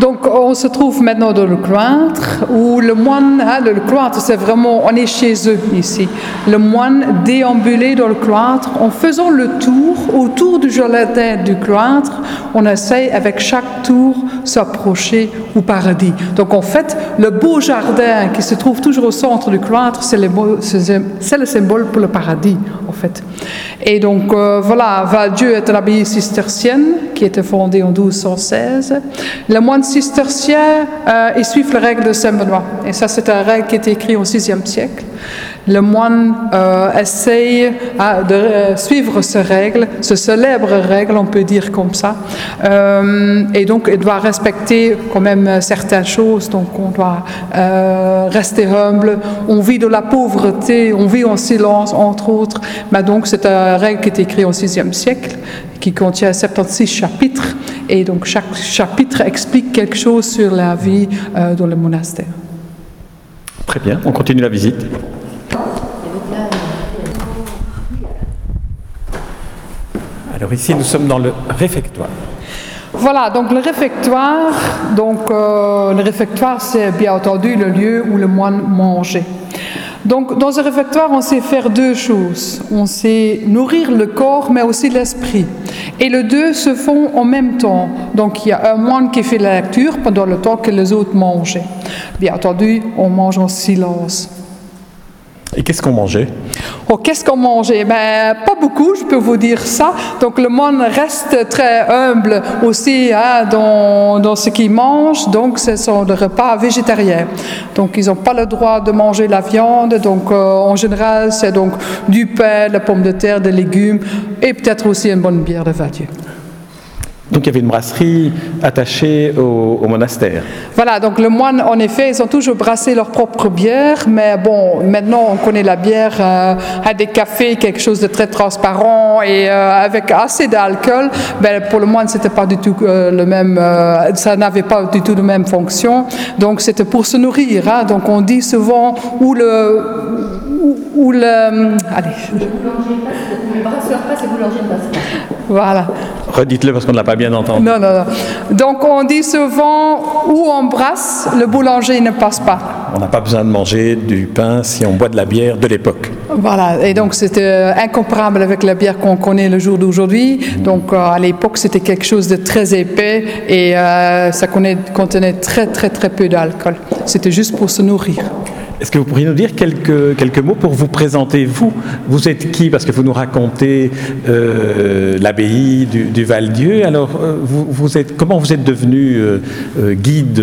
Donc, on se trouve maintenant dans le cloître où le moine, hein, le cloître, c'est vraiment, on est chez eux ici. Le moine déambulait dans le cloître en faisant le tour autour du jardin du cloître. On essaye avec chaque tour s'approcher au paradis. Donc, en fait, le beau jardin qui se trouve toujours au centre du cloître, c'est le, symbole pour le paradis, en fait. Et donc, euh, voilà, Val-Dieu est une abbaye cistercienne qui était fondée en 1216. Le moine cistercien, euh, ils suivent les règles de Saint-Benoît. Et ça, c'est une règle qui est écrite au VIe siècle. Le moine euh, essaye de euh, suivre ces règles, ce célèbre règle, on peut dire comme ça. Euh, et donc, il doit respecter quand même certaines choses. Donc, on doit rester humble. On vit de la pauvreté, on vit en silence, entre autres. Mais donc, c'est une règle qui est écrite au VIe siècle, qui contient 76 chapitres. Et donc, chaque chapitre explique quelque chose sur la vie dans le monastère. Très bien, on continue la visite. Alors ici, nous sommes dans le réfectoire. Voilà, donc le réfectoire, donc euh, le réfectoire, c'est bien entendu le lieu où le moine mangeait. Donc dans ce réfectoire, on sait faire deux choses. On sait nourrir le corps, mais aussi l'esprit. Et les deux se font en même temps. Donc il y a un moine qui fait la lecture pendant le temps que les autres mangeaient. Bien entendu, on mange en silence. Et qu'est-ce qu'on mangeait? Oh, qu'est-ce qu'on mangeait? Ben, Pas beaucoup, je peux vous dire ça. Donc le moine reste très humble aussi hein, dans, dans ce qu'il mange. Donc ce sont des repas végétariens. Donc ils n'ont pas le droit de manger la viande. Donc euh, en général, c'est donc du pain, la pomme de terre, des légumes et peut-être aussi une bonne bière de Vadieu. Donc il y avait une brasserie attachée au, monastère. Voilà, donc le moine, en effet, ils ont toujours brassé leur propre bière, mais bon, maintenant on connaît la bière euh, à des cafés, quelque chose de très transparent et euh, avec assez d'alcool. Ben, pour le moine, c'était pas du tout euh, le même, ça n'avait pas du tout la même fonction. Donc c'était pour se nourrir. hein. Donc on dit souvent où le, où, le, allez, et boulangers ne passent pas. voilà. Redites-le parce qu'on ne l'a pas bien entendu. Non, non, non. Donc on dit souvent où on brasse, le boulanger ne passe pas. On n'a pas besoin de manger du pain si on boit de la bière de l'époque. Voilà, et donc c'était euh, incomparable avec la bière qu'on connaît le jour d'aujourd'hui. Donc euh, à l'époque, c'était quelque chose de très épais et euh, ça contenait très très très peu d'alcool. C'était juste pour se nourrir. Est-ce que vous pourriez nous dire quelques, quelques mots pour vous présenter Vous, vous êtes qui? Parce que vous nous racontez euh, l'abbaye du, du Val-Dieu. Alors, euh, vous, vous êtes, comment vous êtes devenu euh, guide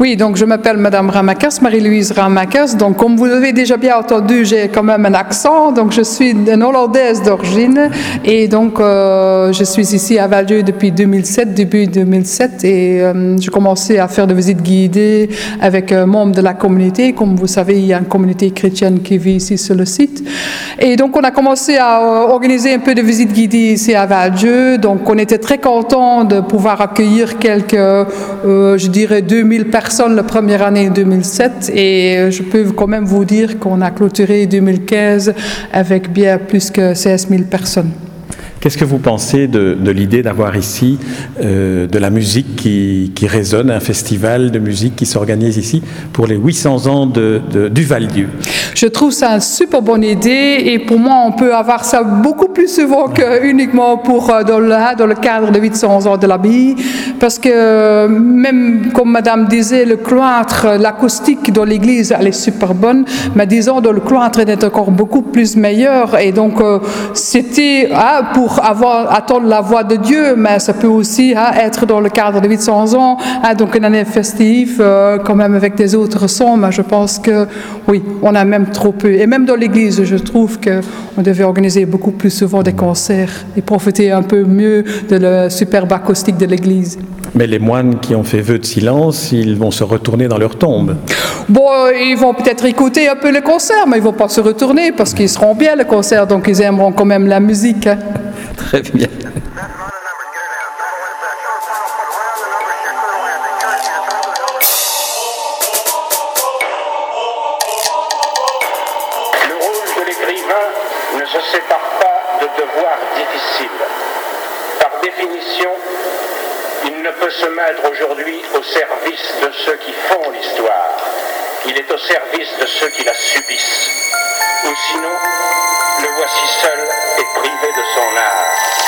Oui, donc je m'appelle Madame Ramakas, Marie-Louise Ramakas. Donc comme vous l'avez déjà bien entendu, j'ai quand même un accent. Donc je suis une Hollandaise d'origine et donc je suis ici à Val-Dieu depuis 2007, début 2007 et j'ai commencé à faire des visites guidées avec un membre de la communauté. Comme vous savez, il y a une communauté chrétienne qui vit ici sur le site. Et donc on a commencé à euh, organiser un peu de visites guidées ici à Val-Dieu. Donc on était très contents de pouvoir accueillir quelques, euh, je dirais, 2000 personnes la première année 2007. Et euh, je peux quand même vous dire qu'on a clôturé 2015 avec bien plus que 16 000 personnes. Qu'est-ce que vous pensez de, de l'idée d'avoir ici euh, de la musique qui, qui résonne, un festival de musique qui s'organise ici pour les 800 ans de, de- du Val-Dieu Je trouve ça une super bonne idée et pour moi, on peut avoir ça beaucoup plus souvent que uniquement pour, euh, dans, le, dans le cadre de 800 ans de l'abbaye. Parce que euh, même, comme Madame disait, le cloître, l'acoustique dans l'église, elle est super bonne, mais disons, dans le cloître, elle est encore beaucoup plus meilleure. Et donc, euh, c'était ah, pour pour avoir, attendre la voix de Dieu, mais ça peut aussi hein, être dans le cadre de 800 ans, hein, donc une année festive, euh, quand même avec des autres sons, mais je pense que oui, on a même trop peu. Et même dans l'église, je trouve qu'on devait organiser beaucoup plus souvent des concerts et profiter un peu mieux de la superbe acoustique de l'église. Mais les moines qui ont fait vœu de silence, ils vont se retourner dans leur tombe. Bon, ils vont peut-être écouter un peu le concert, mais ils vont pas se retourner parce qu'ils seront bien le concert, donc ils aimeront quand même la musique. hein. Très bien. Le rôle de l'écrivain ne se sépare pas de devoirs difficiles. Par définition, il ne peut se mettre aujourd'hui au service de ceux qui font l'histoire. Il est au service de ceux qui la subissent. Ou sinon, le voici seul et privé de son art.